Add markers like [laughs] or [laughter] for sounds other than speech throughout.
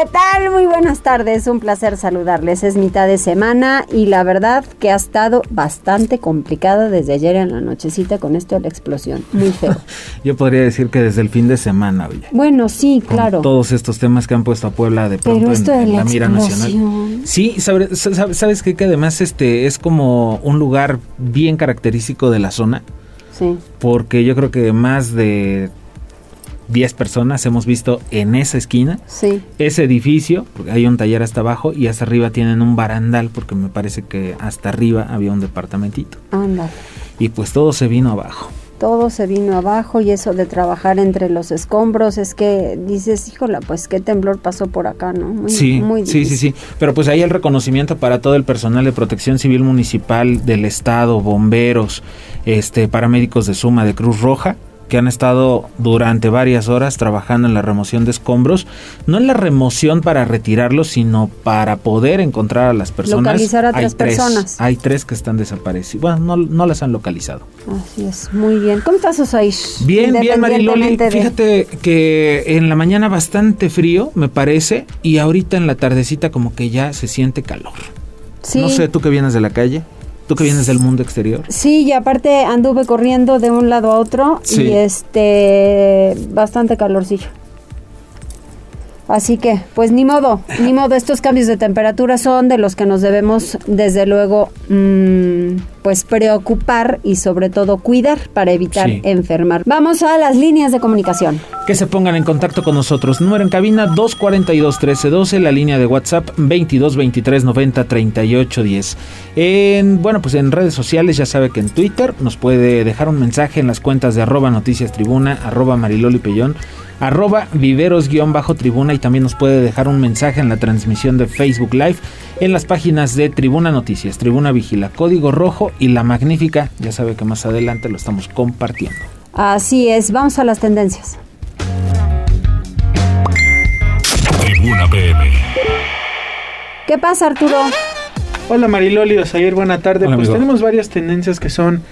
¿Qué tal? Muy buenas tardes, un placer saludarles. Es mitad de semana y la verdad que ha estado bastante complicada desde ayer en la nochecita con esto de la explosión. Muy feo. [laughs] Yo podría decir que desde el fin de semana, oye. Bueno, sí, Con claro. Todos estos temas que han puesto a Puebla de pronto Pero en, esto de en la, la mira nacional. Sí, sabe- sabe- sabes qué? que además este es como un lugar bien característico de la zona, Sí. porque yo creo que más de 10 personas hemos visto en esa esquina Sí. ese edificio, porque hay un taller hasta abajo y hasta arriba tienen un barandal, porque me parece que hasta arriba había un departamentito. Ándale. Y pues todo se vino abajo. Todo se vino abajo y eso de trabajar entre los escombros es que dices, híjola, pues qué temblor pasó por acá, ¿no? Muy, Sí, muy sí, sí, sí. Pero pues ahí el reconocimiento para todo el personal de protección civil municipal del estado, bomberos, este, paramédicos de Suma, de Cruz Roja, que han estado durante varias horas trabajando en la remoción de escombros, no en la remoción para retirarlos, sino para poder encontrar a las personas. Localizar a Hay tres personas. Hay tres que están desaparecidas. Bueno, no, no las han localizado. Así es, muy bien. ¿Cómo estás, Osair? Bien, bien, Mariloli. De- Fíjate que en la mañana bastante frío, me parece, y ahorita en la tardecita como que ya se siente calor. Sí. No sé, tú que vienes de la calle, tú que vienes del mundo exterior. Sí, y aparte anduve corriendo de un lado a otro Sí. y este bastante calorcillo. Así que, pues ni modo, ni modo, estos cambios de temperatura son de los que nos debemos, desde luego, mm, pues preocupar y sobre todo cuidar para evitar Sí. enfermar. Vamos a las líneas de comunicación. Que se pongan en contacto con nosotros. Número en cabina 242-1312, la línea de WhatsApp 2223903810. En, bueno, pues en redes sociales ya sabe que en Twitter nos puede dejar un mensaje en las cuentas de arroba noticias tribuna, arroba mariloli pellón, arroba viveros-tribuna y también nos puede dejar un mensaje en la transmisión de Facebook Live en las páginas de Tribuna Noticias, Tribuna Vigila, Código Rojo y La Magnífica. Ya sabe que más adelante lo estamos compartiendo. Así es, vamos a las tendencias. Tribuna PM. ¿Qué pasa, Arturo? Hola Mariloli, Osair, buena tarde. Hola, pues amigo. tenemos varias tendencias que son,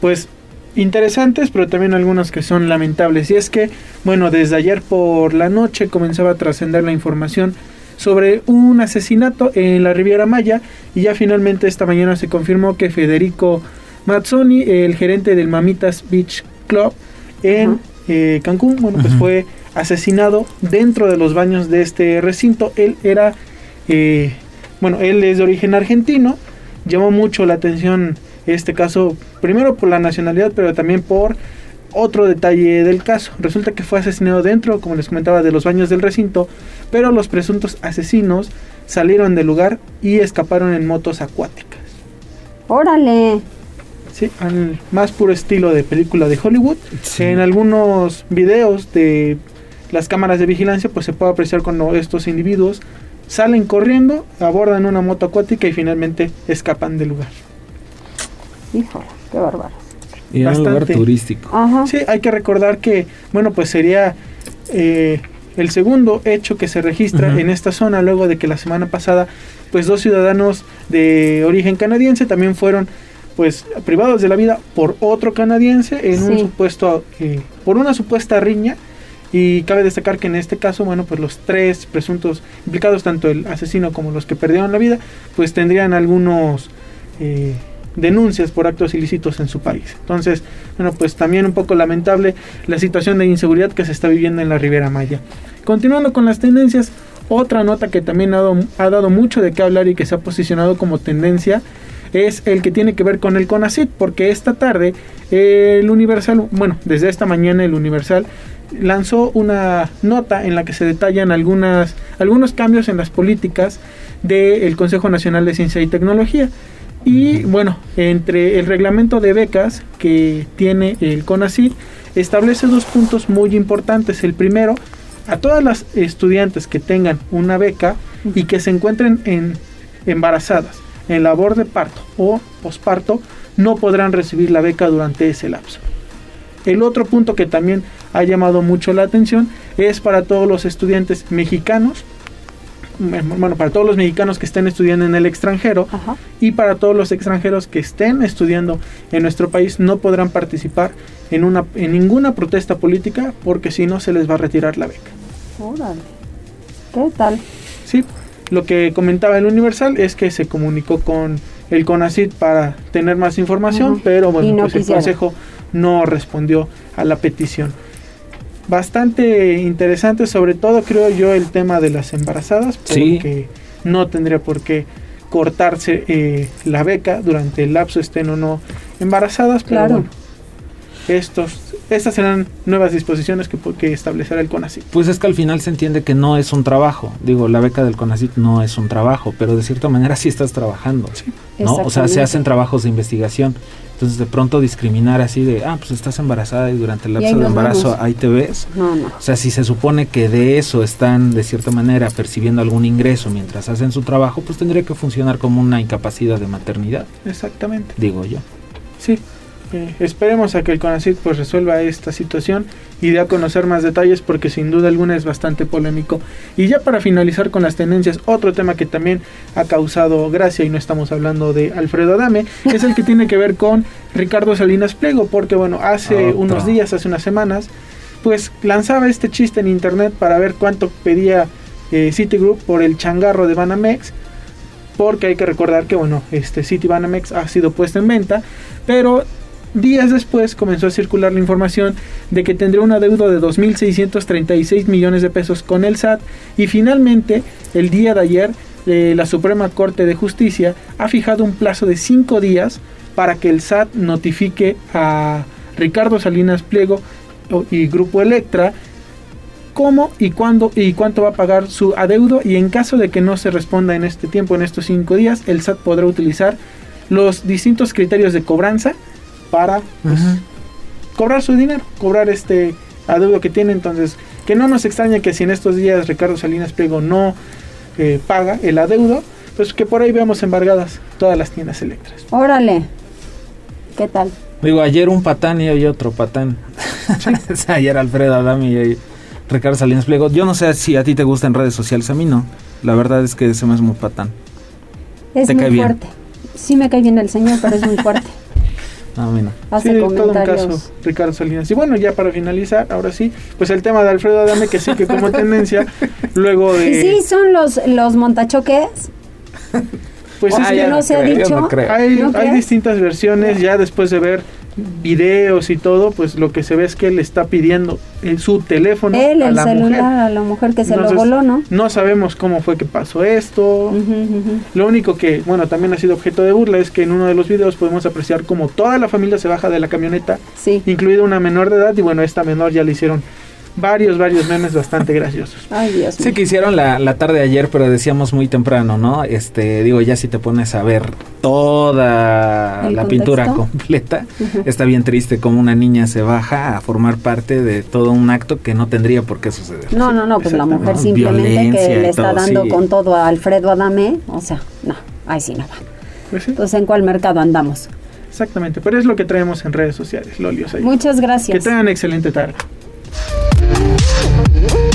pues, interesantes, pero también algunas que son lamentables. Y es que, bueno, desde ayer por la noche comenzaba a trascender la información sobre un asesinato en la Riviera Maya y ya finalmente esta mañana se confirmó que Federico Mazzoni, el gerente del Mamitas Beach Club en eh, Cancún, bueno, pues fue asesinado dentro de los baños de este recinto. Él era, eh, bueno, él es de origen argentino. Llamó mucho la atención este caso, primero por la nacionalidad, pero también por otro detalle del caso. Resulta que fue asesinado dentro, como les comentaba, de los baños del recinto, pero los presuntos asesinos salieron del lugar y escaparon en motos acuáticas. Órale. Sí, al más puro estilo de película de Hollywood. Sí. En algunos videos de las cámaras de vigilancia, pues se puede apreciar cuando estos individuos salen corriendo, abordan una moto acuática y finalmente escapan del lugar. Híjole, qué bárbaro. Y era un lugar Bastante. turístico. Ajá. Sí, hay que recordar que, bueno, pues sería eh, el segundo hecho que se registra en esta zona luego de que la semana pasada, pues dos ciudadanos de origen canadiense también fueron, pues, privados de la vida por otro canadiense en un supuesto, eh, por una supuesta riña. Y cabe destacar que en este caso, bueno, pues los tres presuntos implicados, tanto el asesino como los que perdieron la vida, pues tendrían algunos eh, denuncias por actos ilícitos en su país. Entonces, bueno, pues también un poco lamentable la situación de inseguridad que se está viviendo en la Ribera Maya. Continuando con las tendencias, otra nota que también ha dado, mucho de qué hablar y que se ha posicionado como tendencia es el que tiene que ver con el CONACIT, porque esta tarde el Universal, bueno, desde esta mañana el Universal lanzó una nota en la que se detallan algunas, algunos cambios en las políticas del Consejo Nacional de Ciencia y Tecnología. Y bueno, entre el reglamento de becas que tiene el CONACYT, establece dos puntos muy importantes. El primero, a todas las estudiantes que tengan una beca y que se encuentren en, embarazadas en labor de parto o posparto no podrán recibir la beca durante ese lapso. El otro punto que también ha llamado mucho la atención es para todos los estudiantes mexicanos, bueno, para todos los mexicanos que estén estudiando en el extranjero Ajá. y para todos los extranjeros que estén estudiando en nuestro país no podrán participar en, una, en ninguna protesta política porque si no se les va a retirar la beca. Órale. ¿Qué tal? Sí, lo que comentaba el Universal es que se comunicó con el CONACIT para tener más información, pero bueno, no pues el. Consejo no respondió a la petición. Bastante interesante, sobre todo creo yo el tema de las embarazadas, Sí. porque no tendría por qué cortarse eh, la beca durante el lapso estén o no embarazadas, pero Claro. bueno, estos, estas serán nuevas disposiciones que, que establecerá el CONACIT. Pues es que al final se entiende que no es un trabajo. Digo, la beca del CONACYT no es un trabajo, pero de cierta manera sí estás trabajando. ¿no? O sea, se hacen trabajos de investigación. Entonces, de pronto discriminar así de, ah, pues estás embarazada y durante el lapso de embarazo ahí te ves. No, no. O sea, si se supone que de eso están de cierta manera percibiendo algún ingreso mientras hacen su trabajo, pues tendría que funcionar como una incapacidad de maternidad, Exactamente. digo yo. Sí, eh, esperemos a que el CONACYT pues resuelva esta situación y dé a conocer más detalles porque sin duda alguna es bastante polémico. Y ya para finalizar con las tendencias, otro tema que también ha causado gracia y no estamos hablando de Alfredo Adame, es el que [laughs] tiene que ver con Ricardo Salinas Pliego, porque bueno, hace unos días, hace unas semanas, pues lanzaba este chiste en internet para ver cuánto pedía eh, Citigroup por el changarro de Banamex porque hay que recordar que bueno, este Citibanamex ha sido puesto en venta, pero días después comenzó a circular la información de que tendría una deuda de 2.636 millones de pesos con el SAT y finalmente el día de ayer eh, la Suprema Corte de Justicia ha fijado un plazo de cinco días para que el SAT notifique a Ricardo Salinas Pliego y Grupo Electra cómo y cuándo y cuánto va a pagar su adeudo y en caso de que no se responda en este tiempo, en estos cinco días, el SAT podrá utilizar los distintos criterios de cobranza para pues, cobrar su dinero, cobrar este adeudo que tiene. Entonces, que no nos extrañe que si en estos días Ricardo Salinas Pliego no eh, paga el adeudo, pues que por ahí veamos embargadas todas las tiendas eléctricas. Órale. ¿Qué tal? Digo, ayer un patán y hoy otro patán. [laughs] Ayer Alfredo Adame y hoy Ricardo Salinas Pliego. Yo no sé si a ti te gusta en redes sociales, a mí no. La verdad es que ese me es muy patán. Es Te muy cae bien. fuerte. Sí me cae bien el señor, pero es muy fuerte. [laughs] No, a mí no. Hace Sí, todo un caso, Ricardo Salinas. Y bueno, ya para finalizar, ahora sí, pues el tema de Alfredo Adame, que sí que como [laughs] tendencia, luego de... ¿Y sí son los, los montachoques? pues es que no se ha creo, dicho. no hay, ¿No hay distintas versiones, ya después de ver videos y todo, pues lo que se ve es que él está pidiendo eh, su teléfono Él, a el la celular, mujer. a la mujer que se Entonces, lo voló, ¿no? No sabemos cómo fue que pasó esto. Lo único que, bueno, también ha sido objeto de burla es que en uno de los videos podemos apreciar como toda la familia se baja de la camioneta, Sí. incluida una menor de edad, y bueno, esta menor ya le hicieron varios, varios memes bastante graciosos. Ay, Dios Sí mío. que hicieron la, la tarde de ayer, pero decíamos muy temprano, ¿no? Este, digo, ya si te pones a ver toda ¿El la pintura completa, está bien triste como una niña se baja a formar parte de todo un acto que no tendría por qué suceder. No, no, no, pues la mujer simplemente Violencia que le está todo, dando sí. con todo a Alfredo Adame, o sea, no, ahí sí no va. Pues sí, Entonces, ¿en cuál mercado andamos? exactamente, pero es lo que traemos en redes sociales, Lolios. ahí. Muchas Que gracias. tengan excelente tarde. Woo!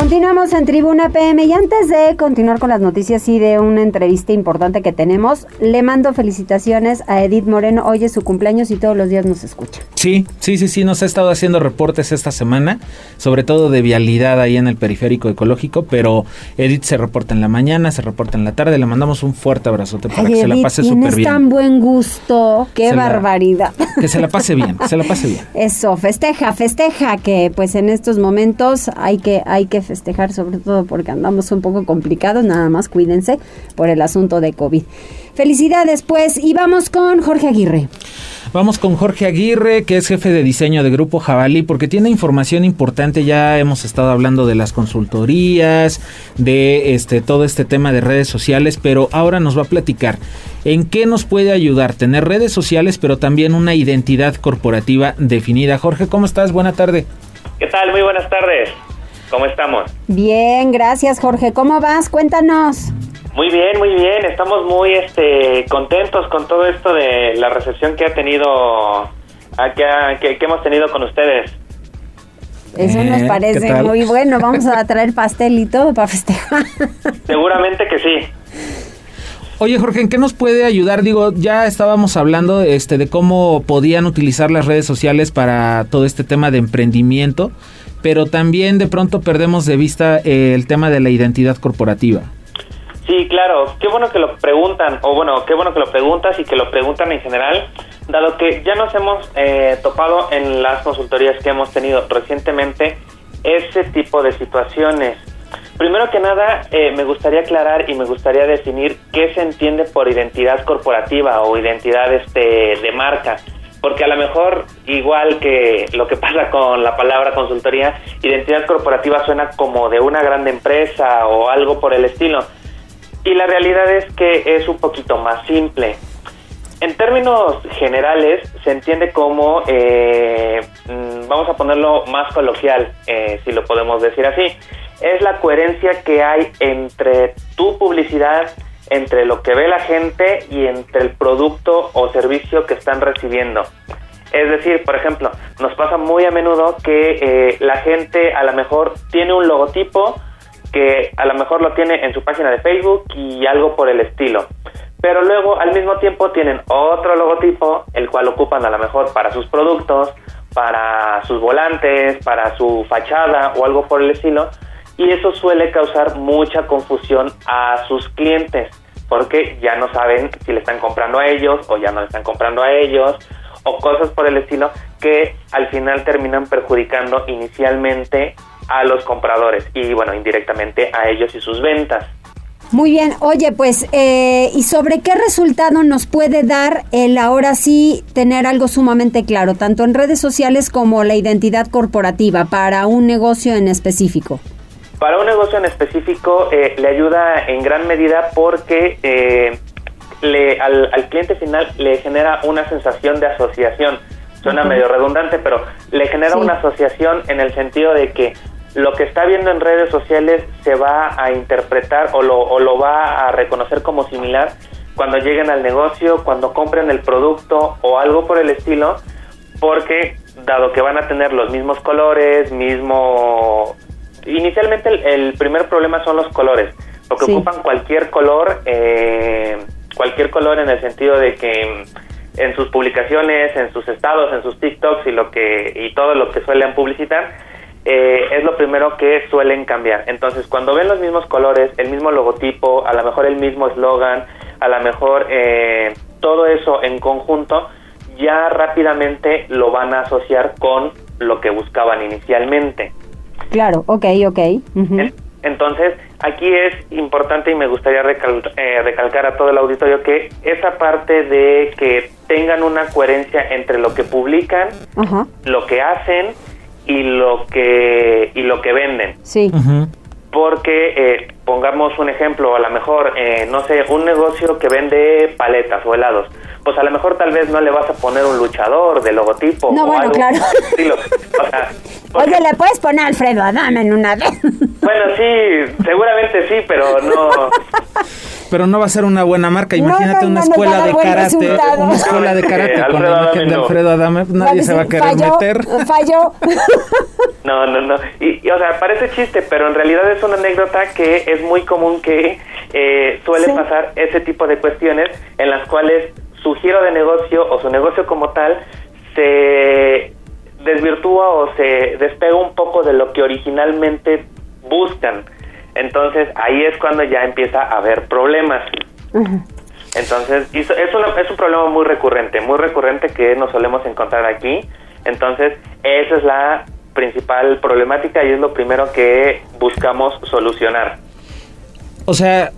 Continuamos en Tribuna PM y antes de continuar con las noticias y de una entrevista importante que tenemos, le mando felicitaciones a Edith Moreno. Hoy es su cumpleaños y todos los días nos escucha. Sí, sí, sí, sí, nos ha estado haciendo reportes esta semana, sobre todo de vialidad ahí en el periférico ecológico, pero Edith se reporta en la mañana, se reporta en la tarde, le mandamos un fuerte abrazote para Ay, que se la pase súper bien. tan buen gusto, qué Se la- barbaridad. Que se la pase bien, que se la pase bien. [laughs] Eso, festeja, festeja, que pues en estos momentos hay que, hay que festejar, sobre todo porque andamos un poco complicados, nada más cuídense por el asunto de COVID. Felicidades pues, y vamos con Jorge Aguirre. Vamos con Jorge Aguirre, que es jefe de diseño de Grupo Jabalí, porque tiene información importante. Ya hemos estado hablando de las consultorías, de este todo este tema de redes sociales, pero ahora nos va a platicar en qué nos puede ayudar tener redes sociales, pero también una identidad corporativa definida. Jorge, ¿cómo estás? Buena tarde. ¿Qué tal? Muy buenas tardes. ¿Cómo estamos? Bien, gracias Jorge. ¿Cómo vas? Cuéntanos. Muy bien, muy bien. Estamos muy este, contentos con todo esto de la recepción que ha tenido, que, que, hemos tenido con ustedes. Eso nos parece muy bueno. Vamos a [laughs] traer pastel y todo para festejar. Seguramente que sí. Oye, Jorge, ¿en qué nos puede ayudar? Digo, ya estábamos hablando este, de cómo podían utilizar las redes sociales para todo este tema de emprendimiento, pero también de pronto perdemos de vista eh, el tema de la identidad corporativa. Sí, claro, qué bueno que lo preguntan, o bueno, qué bueno que lo preguntas y que lo preguntan en general, dado que ya nos hemos eh, topado en las consultorías que hemos tenido recientemente ese tipo de situaciones. Primero que nada, eh, me gustaría aclarar y me gustaría definir qué se entiende por identidad corporativa o identidad este, de marca. Porque a lo mejor, igual que lo que [laughs] pasa con la palabra consultoría, identidad corporativa suena como de una grande empresa o algo por el estilo. Y la realidad es que es un poquito más simple. En términos generales, se entiende como, eh, mm, vamos a ponerlo más coloquial, eh, si lo podemos decir así, es la coherencia que hay entre tu publicidad, entre lo que ve la gente y entre el producto o servicio que están recibiendo. Es decir, por ejemplo, nos pasa muy a menudo que eh, la gente a lo mejor tiene un logotipo que a lo mejor lo tiene en su página de Facebook y algo por el estilo. Pero luego al mismo tiempo tienen otro logotipo, el cual ocupan a lo mejor para sus productos, para sus volantes, para su fachada o algo por el estilo, y eso suele causar mucha confusión a sus clientes porque ya no saben si le están comprando a ellos o ya no le están comprando a ellos o cosas por el estilo que al final terminan perjudicando inicialmente a los compradores y bueno indirectamente a ellos y sus ventas. Muy bien, oye, pues, eh, ¿y sobre qué resultado nos puede dar el ahora sí tener algo sumamente claro, tanto en redes sociales como la identidad corporativa para un negocio en específico? Para un negocio en específico eh, le ayuda en gran medida porque eh, le, al, cliente final le genera una sensación de asociación. Suena medio redundante, pero le genera una asociación en el sentido de que lo que está viendo en redes sociales se va a interpretar o lo, o lo va a reconocer como similar cuando lleguen al negocio, cuando compren el producto o algo por el estilo, porque dado que van a tener los mismos colores, mismo Inicialmente el, primer problema son los colores, porque ocupan cualquier color, eh, cualquier color en el sentido de que en sus publicaciones, en sus estados, en sus TikToks y lo que y todo lo que suelen publicitar eh, es lo primero que suelen cambiar. Entonces, cuando ven los mismos colores, el mismo logotipo, a lo mejor el mismo eslogan, a lo mejor eh, todo eso en conjunto, ya rápidamente lo van a asociar con lo que buscaban inicialmente. Claro, ok, ok. Entonces, aquí es importante y me gustaría eh, recalcar a todo el auditorio que esa parte de que tengan una coherencia entre lo que publican, lo que hacen y lo que y lo que venden. Sí. Porque eh, pongamos un ejemplo, a lo mejor, eh, no sé, un negocio que vende paletas o helados pues a lo mejor tal vez no le vas a poner un luchador de logotipo. No, bueno, claro. [laughs] Oye, ¿le puedes poner Alfredo Adame en una vez? [laughs] Bueno, sí, seguramente sí, pero no... Pero no va a ser una buena marca. Imagínate una escuela de karate, una escuela de karate con la imagen de Alfredo Adame, nadie se va a querer meter. Falló. [laughs] No, no, no. Y, o sea, parece chiste, pero en realidad es una anécdota que es muy común que eh, suele pasar ese tipo de cuestiones en las cuales su giro de negocio o su negocio como tal se desvirtúa o se despega un poco de lo que originalmente buscan. Entonces ahí es cuando ya empieza a haber problemas. Entonces es, es un problema muy recurrente, muy recurrente que nos solemos encontrar aquí. Entonces esa es la principal problemática y es lo primero que buscamos solucionar. O sea,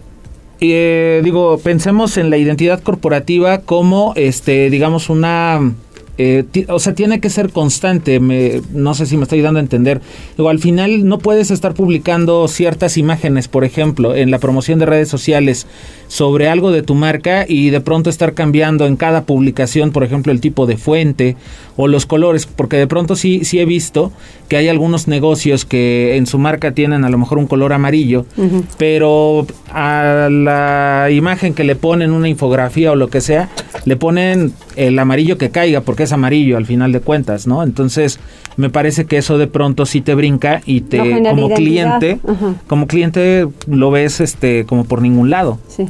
eh, digo, pensemos en la identidad corporativa como, este, digamos, una eh, o sea, tiene que ser constante. no sé si me estoy dando a entender. Digo, al final no puedes estar publicando ciertas imágenes, por ejemplo, en la promoción de redes sociales sobre algo de tu marca y de pronto estar cambiando en cada publicación, por ejemplo, el tipo de fuente o los colores, porque de pronto sí, sí he visto que hay algunos negocios que en su marca tienen a lo mejor un color amarillo, pero a la imagen que le ponen una infografía o lo que sea, le ponen el amarillo que caiga, porque es amarillo al final de cuentas, ¿no? Entonces, me parece que eso de pronto sí te brinca y te como cliente, como cliente lo ves este como por ningún lado. Sí.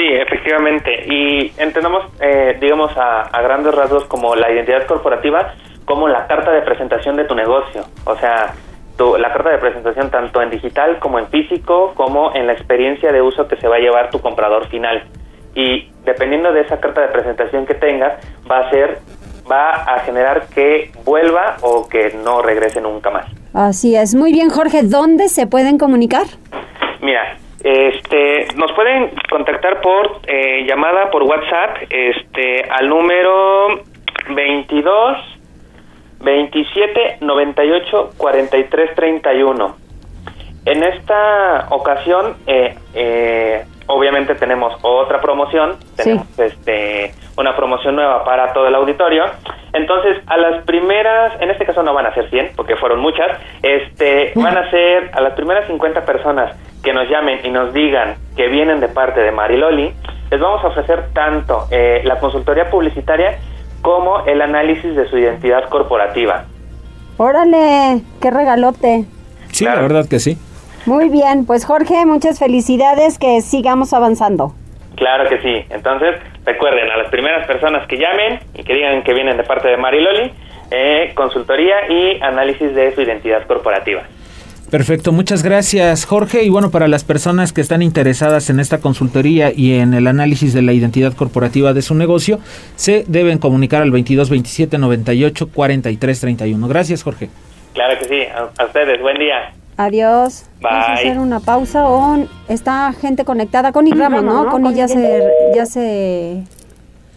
Sí, efectivamente. Y entendemos, eh, digamos, a, a grandes rasgos como la identidad corporativa como la carta de presentación de tu negocio. O sea, la carta de presentación tanto en digital como en físico, como en la experiencia de uso que se va a llevar tu comprador final. Y dependiendo de esa carta de presentación que tengas, va a ser va a generar que vuelva o que no regrese nunca más. Así es. Muy bien, Jorge, ¿dónde se pueden comunicar? Mira, este, nos pueden contactar por eh, llamada por WhatsApp, este, al número 22 27 98 43 31. En esta ocasión, eh, eh, obviamente tenemos otra promoción, tenemos este, una promoción nueva para todo el auditorio. Entonces, a las primeras, en este caso no van a ser 100, porque fueron muchas, este, van a ser a las primeras 50 personas que nos llamen y nos digan que vienen de parte de Mariloli, les vamos a ofrecer tanto eh, la consultoría publicitaria como el análisis de su identidad corporativa. Órale, qué regalote. Sí, la verdad que sí. Muy bien, pues Jorge, muchas felicidades, que sigamos avanzando. Claro que sí. Entonces, recuerden a las primeras personas que llamen y que digan que vienen de parte de Mariloli, eh, consultoría y análisis de su identidad corporativa. Perfecto, muchas gracias Jorge. Y bueno, para las personas que están interesadas en esta consultoría y en el análisis de la identidad corporativa de su negocio, se deben comunicar al 22 27 98 43 31. Gracias Jorge. Claro que sí, a, ustedes, buen día. Adiós. Vamos a hacer una pausa o está gente conectada. Connie Ramos, ¿no? ¿no? Connie ya se, ya se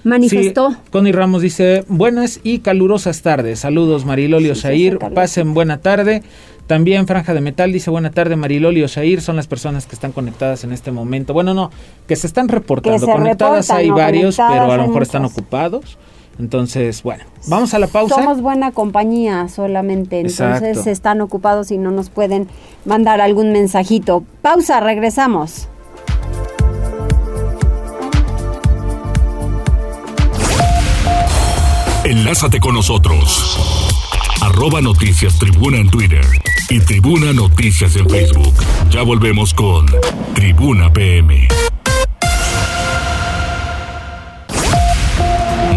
manifestó. Sí, Connie Ramos dice, buenas y calurosas tardes. Saludos Marilolio sí, Pasen buena tarde. También Franja de Metal dice, buena tarde Mariloli Osair, son las personas que están conectadas en este momento. Bueno, no, que se están reportando. conectadas hay varios, pero a lo mejor están ocupados. Entonces, bueno, vamos a la pausa. Somos buena compañía solamente, entonces están ocupados y no nos pueden mandar algún mensajito. Pausa, regresamos. Enlázate con nosotros. Arroba Noticias Tribuna en Twitter y Tribuna Noticias en Facebook. Ya volvemos con Tribuna PM.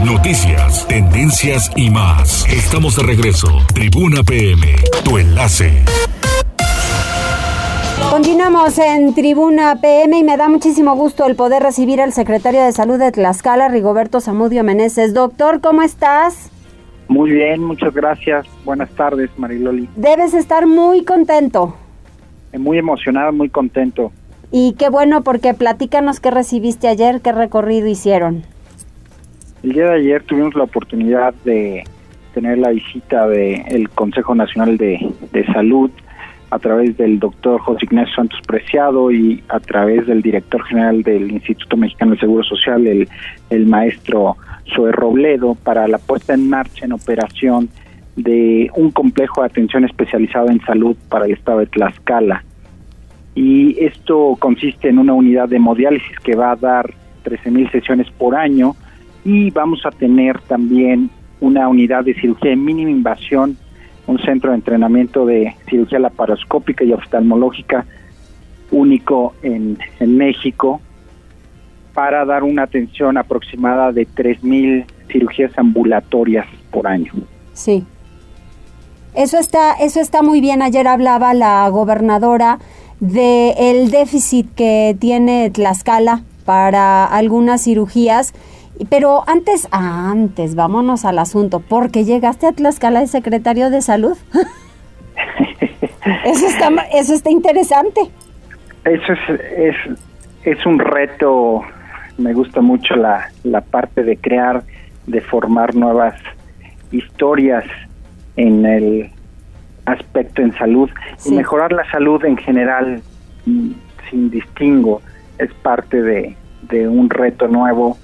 Noticias, tendencias y más. Estamos de regreso. Tribuna PM, tu enlace. Continuamos en Tribuna PM y me da muchísimo gusto el poder recibir al secretario de Salud de Tlaxcala, Rigoberto Zamudio Meneses. Doctor, ¿cómo estás? Muy bien, muchas gracias. Buenas tardes, Mariloli. Debes estar muy contento. Eh, muy emocionado, muy contento. Y qué bueno, porque platícanos qué recibiste ayer, qué recorrido hicieron. El día de ayer tuvimos la oportunidad de tener la visita del Consejo Nacional de, Salud a través del doctor José Ignacio Santos Preciado y a través del director general del Instituto Mexicano de Seguro Social, el, el maestro Zoe Robledo para la puesta en marcha en operación de un complejo de atención especializado en salud para el estado de Tlaxcala. Y esto consiste en una unidad de hemodiálisis que va a dar 13.000 sesiones por año y vamos a tener también una unidad de cirugía de mínima invasión, un centro de entrenamiento de cirugía laparoscópica y oftalmológica único en, en México para dar una atención aproximada de 3.000 cirugías ambulatorias por año. Sí. Eso está, eso está muy bien. Ayer hablaba la gobernadora de el déficit que tiene Tlaxcala para algunas cirugías. Pero antes, antes, vámonos al asunto. ¿Por qué llegaste a Tlaxcala de secretario de salud? [laughs] eso está, eso está interesante. Eso es, es, es un reto me gusta mucho la, la parte de crear, de formar nuevas historias en el aspecto en salud y mejorar la salud en general mm, sin distingo es parte de, de un reto nuevo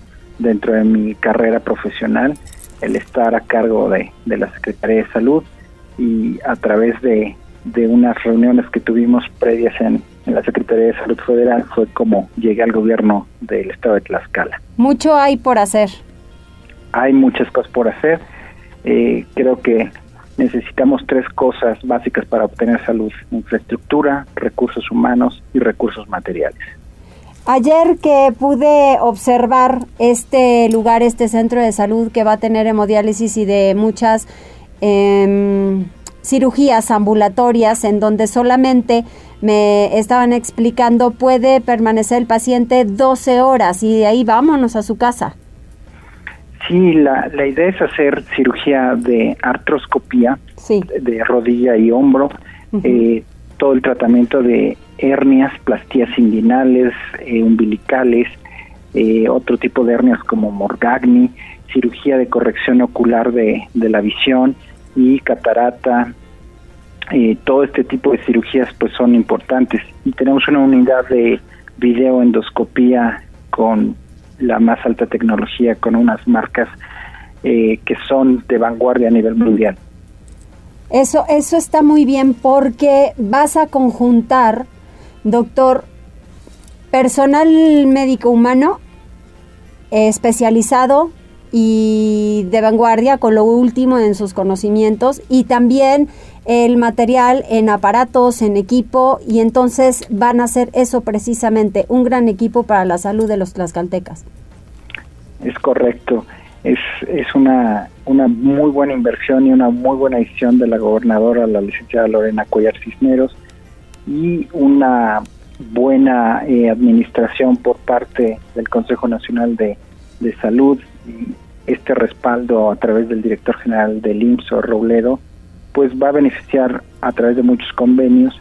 dentro de mi carrera profesional el estar a cargo de, de la Secretaría de Salud y a través de, de unas reuniones que tuvimos previas en, en la Secretaría de Salud Federal fue como llegué al gobierno del estado de Tlaxcala. Mucho hay por hacer. Hay muchas cosas por hacer. Eh, creo que necesitamos tres cosas básicas para obtener salud, infraestructura, recursos humanos y recursos materiales. Ayer que pude observar este lugar, este centro de salud que va a tener hemodiálisis y de muchas em, cirugías ambulatorias en donde solamente me estaban explicando puede permanecer el paciente 12 horas y de ahí vámonos a su casa. Sí, la, la idea es hacer cirugía de artroscopía de rodilla y hombro, eh, todo el tratamiento de hernias, plastías inguinales, eh, umbilicales, eh, otro tipo de hernias como morgagni, cirugía de corrección ocular de, la visión y catarata. todo este tipo de cirugías pues son importantes y tenemos una unidad de videoendoscopía con la más alta tecnología con unas marcas eh, que son de vanguardia a nivel mundial. Eso, eso está muy bien porque vas a conjuntar, doctor, personal médico humano especializado y de vanguardia con lo último en sus conocimientos y también el material en aparatos, en equipo y entonces van a ser eso precisamente, un gran equipo para la salud de los tlaxcaltecas. Es correcto, es, es una, una muy buena inversión y una muy buena decisión de la gobernadora, la licenciada Lorena Cuellar Cisneros, y una buena eh, administración por parte del Consejo Nacional de, de Salud y este respaldo a través del director general del IMSS, Robledo, pues va a beneficiar a través de muchos convenios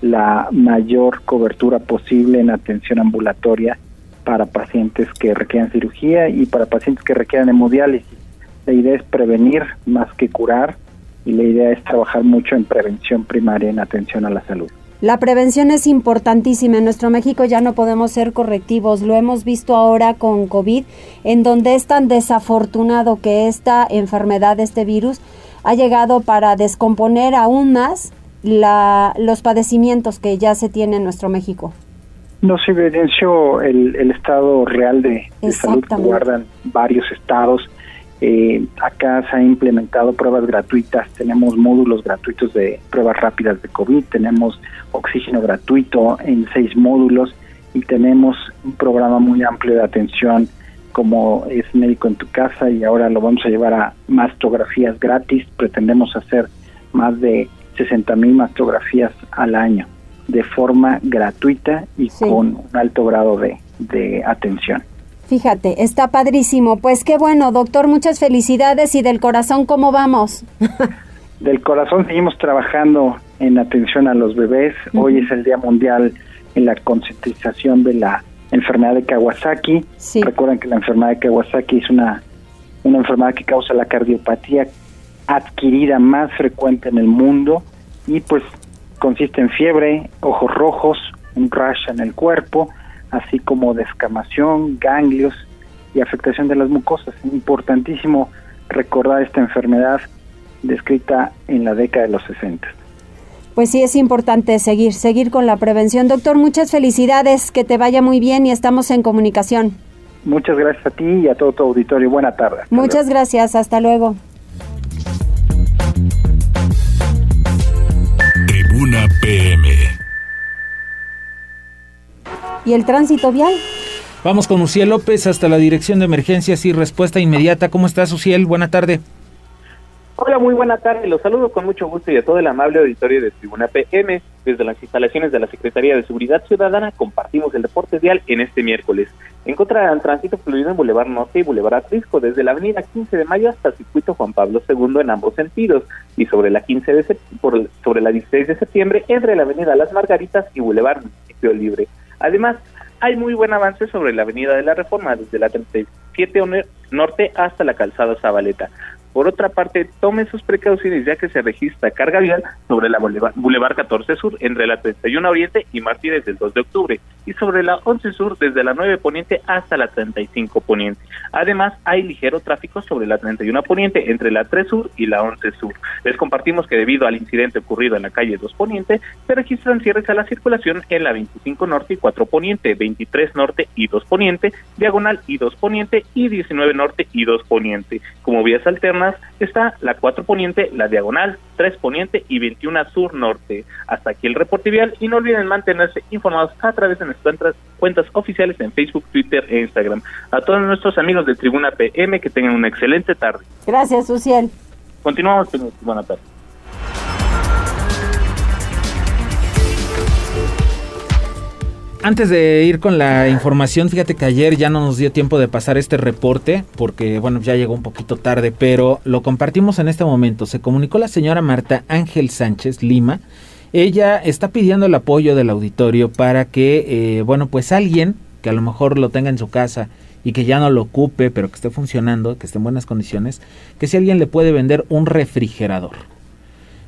la mayor cobertura posible en atención ambulatoria para pacientes que requieran cirugía y para pacientes que requieran hemodiálisis. La idea es prevenir más que curar y la idea es trabajar mucho en prevención primaria en atención a la salud. La prevención es importantísima. En nuestro México ya no podemos ser correctivos. Lo hemos visto ahora con COVID, en donde es tan desafortunado que esta enfermedad, este virus, ha llegado para descomponer aún más la, los padecimientos que ya se tienen en nuestro México. No se evidenció el, el estado real de, salud que guardan varios estados. Eh, acá se han implementado pruebas gratuitas, tenemos módulos gratuitos de pruebas rápidas de COVID, tenemos oxígeno gratuito en seis módulos y tenemos un programa muy amplio de atención como es médico en tu casa y ahora lo vamos a llevar a mastografías gratis. Pretendemos hacer más de 60 mil mastografías al año de forma gratuita y con un alto grado de, de atención. Fíjate, está padrísimo. Pues qué bueno, doctor, muchas felicidades y del corazón, ¿cómo vamos? [laughs] del corazón seguimos trabajando en atención a los bebés. Hoy es el Día Mundial en la concientización de la enfermedad de Kawasaki. Recuerden que la enfermedad de Kawasaki es una, una enfermedad que causa la cardiopatía adquirida más frecuente en el mundo y pues consiste en fiebre, ojos rojos, un rash en el cuerpo, así como descamación, ganglios y afectación de las mucosas. Es importantísimo recordar esta enfermedad descrita en la década de los 60 pues sí es importante seguir, seguir con la prevención. Doctor, muchas felicidades, que te vaya muy bien y estamos en comunicación. Muchas gracias a ti y a todo tu auditorio. Buena tarde. Muchas gracias, hasta luego. Tribuna PM. ¿Y el tránsito vial? Vamos con Uciel López hasta la Dirección de Emergencias y Respuesta Inmediata. ¿Cómo estás, Uciel? Buena tarde. Hola, muy buena tarde. Los saludo con mucho gusto y a todo el amable auditorio de Tribuna PM. Desde las instalaciones de la Secretaría de Seguridad Ciudadana compartimos el deporte vial en este miércoles. Encontrarán tránsito fluido en Boulevard Norte y Boulevard Atrisco desde la avenida 15 de Mayo hasta el circuito Juan Pablo II en ambos sentidos y sobre la 15 de por, sobre la 16 de septiembre entre la avenida Las Margaritas y Boulevard Municipio Libre. Además, hay muy buen avance sobre la avenida de la Reforma desde la 37 Norte hasta la calzada Zabaleta. Por otra parte, tome sus precauciones ya que se registra carga vial sobre la Boulevard 14 Sur entre la 31 Oriente y Martínez del 2 de octubre y sobre la 11 Sur desde la 9 Poniente hasta la 35 Poniente. Además, hay ligero tráfico sobre la 31 Poniente entre la 3 Sur y la 11 Sur. Les compartimos que debido al incidente ocurrido en la calle 2 Poniente, se registran cierres a la circulación en la 25 Norte y 4 Poniente, 23 Norte y 2 Poniente, Diagonal y 2 Poniente y 19 Norte y 2 Poniente. Como vías alternas está la 4 Poniente, la Diagonal, 3 Poniente y 21 Sur Norte. Hasta aquí el reporte vial y no olviden mantenerse informados a través de nuestras cuentas oficiales en Facebook, Twitter e Instagram. A todos nuestros amigos de Tribuna PM que tengan una excelente tarde. Gracias, Suciel. Continuamos, buena tarde. Antes de ir con la información, fíjate que ayer ya no nos dio tiempo de pasar este reporte porque, bueno, ya llegó un poquito tarde, pero lo compartimos en este momento. Se comunicó la señora Marta Ángel Sánchez Lima. Ella está pidiendo el apoyo del auditorio para que, eh, bueno, pues alguien que a lo mejor lo tenga en su casa y que ya no lo ocupe, pero que esté funcionando, que esté en buenas condiciones, que si alguien le puede vender un refrigerador.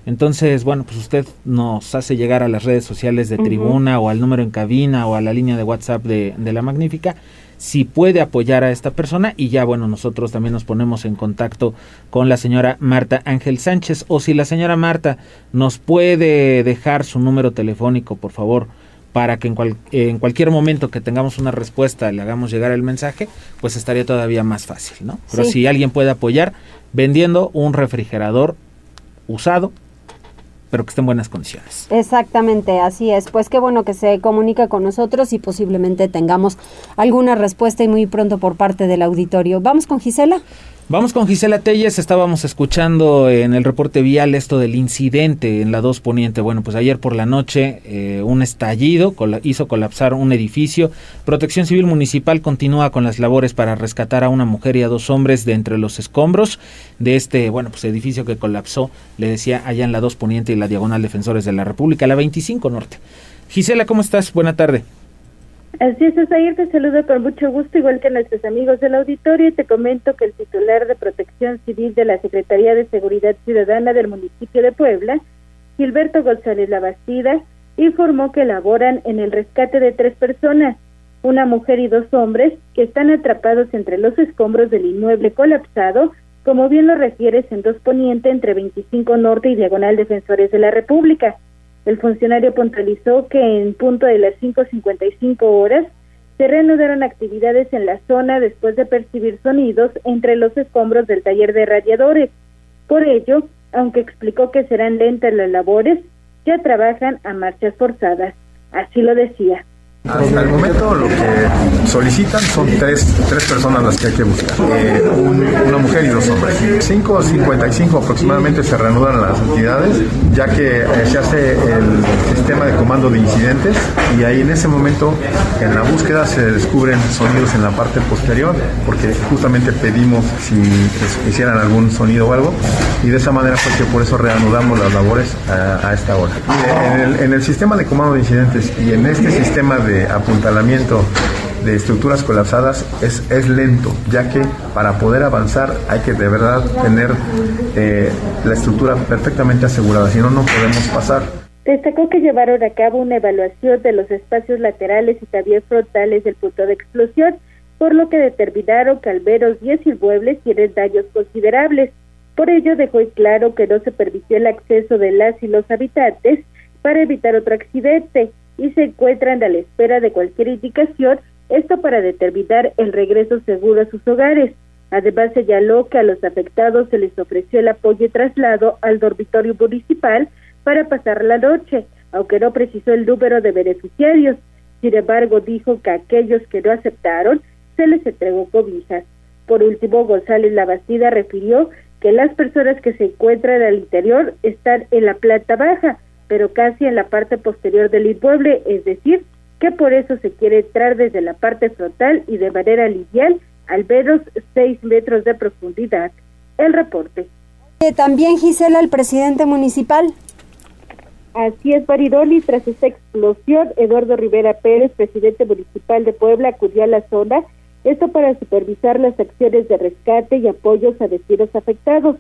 Entonces, bueno, pues usted nos hace llegar a las redes sociales de Tribuna o al número en cabina o a la línea de WhatsApp de, de, La Magnífica si puede apoyar a esta persona. Y ya, bueno, nosotros también nos ponemos en contacto con la señora Marta Ángel Sánchez. O si la señora Marta nos puede dejar su número telefónico, por favor, para que en, en cualquier momento que tengamos una respuesta le hagamos llegar el mensaje, pues estaría todavía más fácil, ¿no? Pero si alguien puede apoyar vendiendo un refrigerador usado pero que esté en buenas condiciones. Exactamente, así es. Pues qué bueno que se comunica con nosotros y posiblemente tengamos alguna respuesta y muy pronto por parte del auditorio. ¿Vamos con Gisela? Vamos con Gisela Telles, estábamos escuchando en el reporte vial esto del incidente en la 2 Poniente. Bueno, pues ayer por la noche eh, un estallido hizo colapsar un edificio. Protección Civil Municipal continúa con las labores para rescatar a una mujer y a dos hombres de entre los escombros de este, bueno, pues edificio que colapsó, le decía, allá en la 2 Poniente y la Diagonal Defensores de la República, la 25 Norte. Gisela, ¿cómo estás? Buena tarde. Así es, ayer te saludo con mucho gusto, igual que nuestros amigos del auditorio, y te comento que el titular de Protección Civil de la Secretaría de Seguridad Ciudadana del municipio de Puebla, Gilberto González Labastida, informó que laboran en el rescate de tres personas, una mujer y dos hombres, que están atrapados entre los escombros del inmueble colapsado, como bien lo refieres en Dos Poniente entre 25 Norte y Diagonal Defensores de la República. El funcionario puntualizó que en punto de las 5.55 horas se reanudaron actividades en la zona después de percibir sonidos entre los escombros del taller de radiadores. Por ello, aunque explicó que serán lentas las labores, ya trabajan a marchas forzadas. Así lo decía. Hasta el momento lo que solicitan son tres, tres personas las que hay que buscar, eh, una mujer y dos hombres. 5.55 aproximadamente se reanudan las actividades, ya que eh, se hace el sistema de comando de incidentes y ahí en ese momento en la búsqueda se descubren sonidos en la parte posterior, porque justamente pedimos si hicieran algún sonido o algo y de esa manera fue que por eso reanudamos las labores a, esta hora. En el, en el sistema de comando de incidentes y en este sistema de de apuntalamiento de estructuras colapsadas es, es lento, ya que para poder avanzar hay que de verdad tener eh, la estructura perfectamente asegurada, si no, no podemos pasar. Destacó que llevaron a cabo una evaluación de los espacios laterales y también frontales del punto de explosión, por lo que determinaron que al menos 10 inmuebles tienen daños considerables. Por ello dejó claro que no se permitió el acceso de las y los habitantes para evitar otro accidente y se encuentran a la espera de cualquier indicación, esto para determinar el regreso seguro a sus hogares. Además, señaló que a los afectados se les ofreció el apoyo y traslado al dormitorio municipal para pasar la noche, aunque no precisó el número de beneficiarios. Sin embargo, dijo que a aquellos que no aceptaron se les entregó cobijas. Por último, González Labastida refirió que las personas que se encuentran al interior están en la planta baja, pero casi en la parte posterior del inmueble, es decir, que por eso se quiere entrar desde la parte frontal y de manera lineal al menos seis metros de profundidad. El reporte. Eh, también Gisela, el presidente municipal. Así es, Baridoli, tras esta explosión, Eduardo Rivera Pérez, presidente municipal de Puebla, acudió a la zona esto para supervisar las acciones de rescate y apoyos a destinos afectados.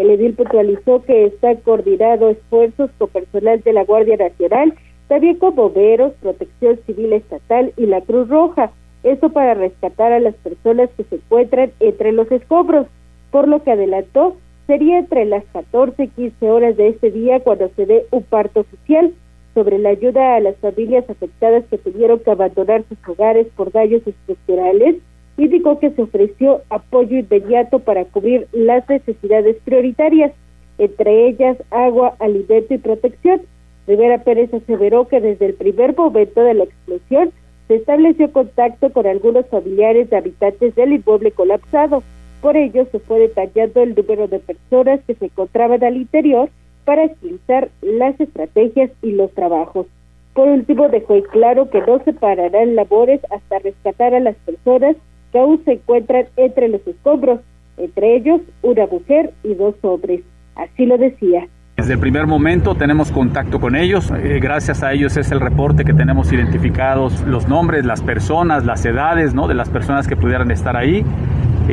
El edil puntualizó que está coordinado esfuerzos con personal de la Guardia Nacional, también con bomberos, Protección Civil Estatal y la Cruz Roja, esto para rescatar a las personas que se encuentran entre los escombros, por lo que adelantó sería entre las 14 y 15 horas de este día cuando se dé un parto oficial sobre la ayuda a las familias afectadas que tuvieron que abandonar sus hogares por daños estructurales, indicó que se ofreció apoyo inmediato para cubrir las necesidades prioritarias, entre ellas agua, alimento y protección. Rivera Pérez aseveró que desde el primer momento de la explosión se estableció contacto con algunos familiares de habitantes del inmueble colapsado. Por ello, se fue detallando el número de personas que se encontraban al interior para explicar las estrategias y los trabajos. Por último, dejó claro que no se pararán labores hasta rescatar a las personas que se encuentran entre los escombros, entre ellos una mujer y dos hombres. Así lo decía. Desde el primer momento tenemos contacto con ellos, eh, gracias a ellos es el reporte que tenemos identificados los nombres, las personas, las edades, ¿no? de las personas que pudieran estar ahí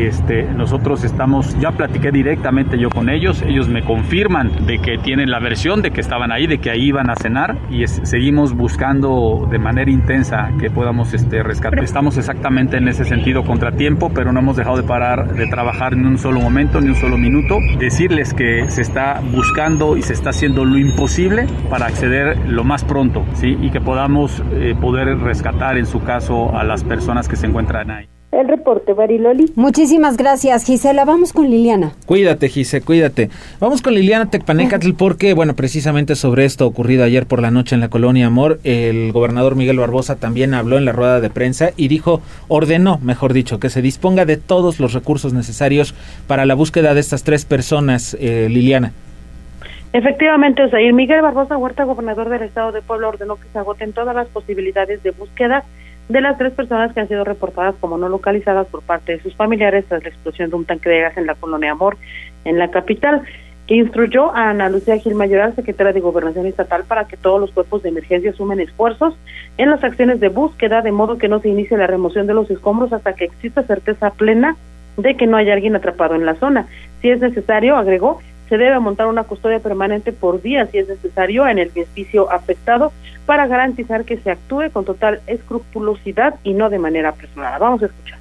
este, nosotros estamos, ya platiqué directamente yo con ellos, ellos me confirman de que tienen la versión de que estaban ahí, de que ahí iban a cenar y seguimos buscando de manera intensa que podamos este, rescatar. Estamos exactamente en ese sentido contratiempo, pero no hemos dejado de parar de trabajar ni un solo momento, ni un solo minuto. Decirles que se está buscando y se está haciendo lo imposible para acceder lo más pronto, ¿sí? Y que podamos eh, poder rescatar en su caso a las personas que se encuentran ahí el reporte, Bariloli. Muchísimas gracias, Gisela. Vamos con Liliana. Cuídate, Gise, cuídate. Vamos con Liliana Tecpanecatl porque, bueno, precisamente sobre esto ocurrido ayer por la noche en la colonia Amor, el gobernador Miguel Barbosa también habló en la rueda de prensa y dijo, ordenó, mejor dicho, que se disponga de todos los recursos necesarios para la búsqueda de estas tres personas, eh, Liliana. Efectivamente, Osair Miguel Barbosa Huerta, gobernador del estado de Puebla, ordenó que se agoten todas las posibilidades de búsqueda de las tres personas que han sido reportadas como no localizadas por parte de sus familiares tras la explosión de un tanque de gas en la colonia Amor, en la capital, que instruyó a Ana Lucía Gil Mayoral, secretaria de Gobernación Estatal, para que todos los cuerpos de emergencia sumen esfuerzos en las acciones de búsqueda, de modo que no se inicie la remoción de los escombros hasta que exista certeza plena de que no haya alguien atrapado en la zona. Si es necesario, agregó, se debe montar una custodia permanente por día si es necesario en el edificio afectado para garantizar que se actúe con total escrupulosidad y no de manera apresurada. Vamos a escuchar.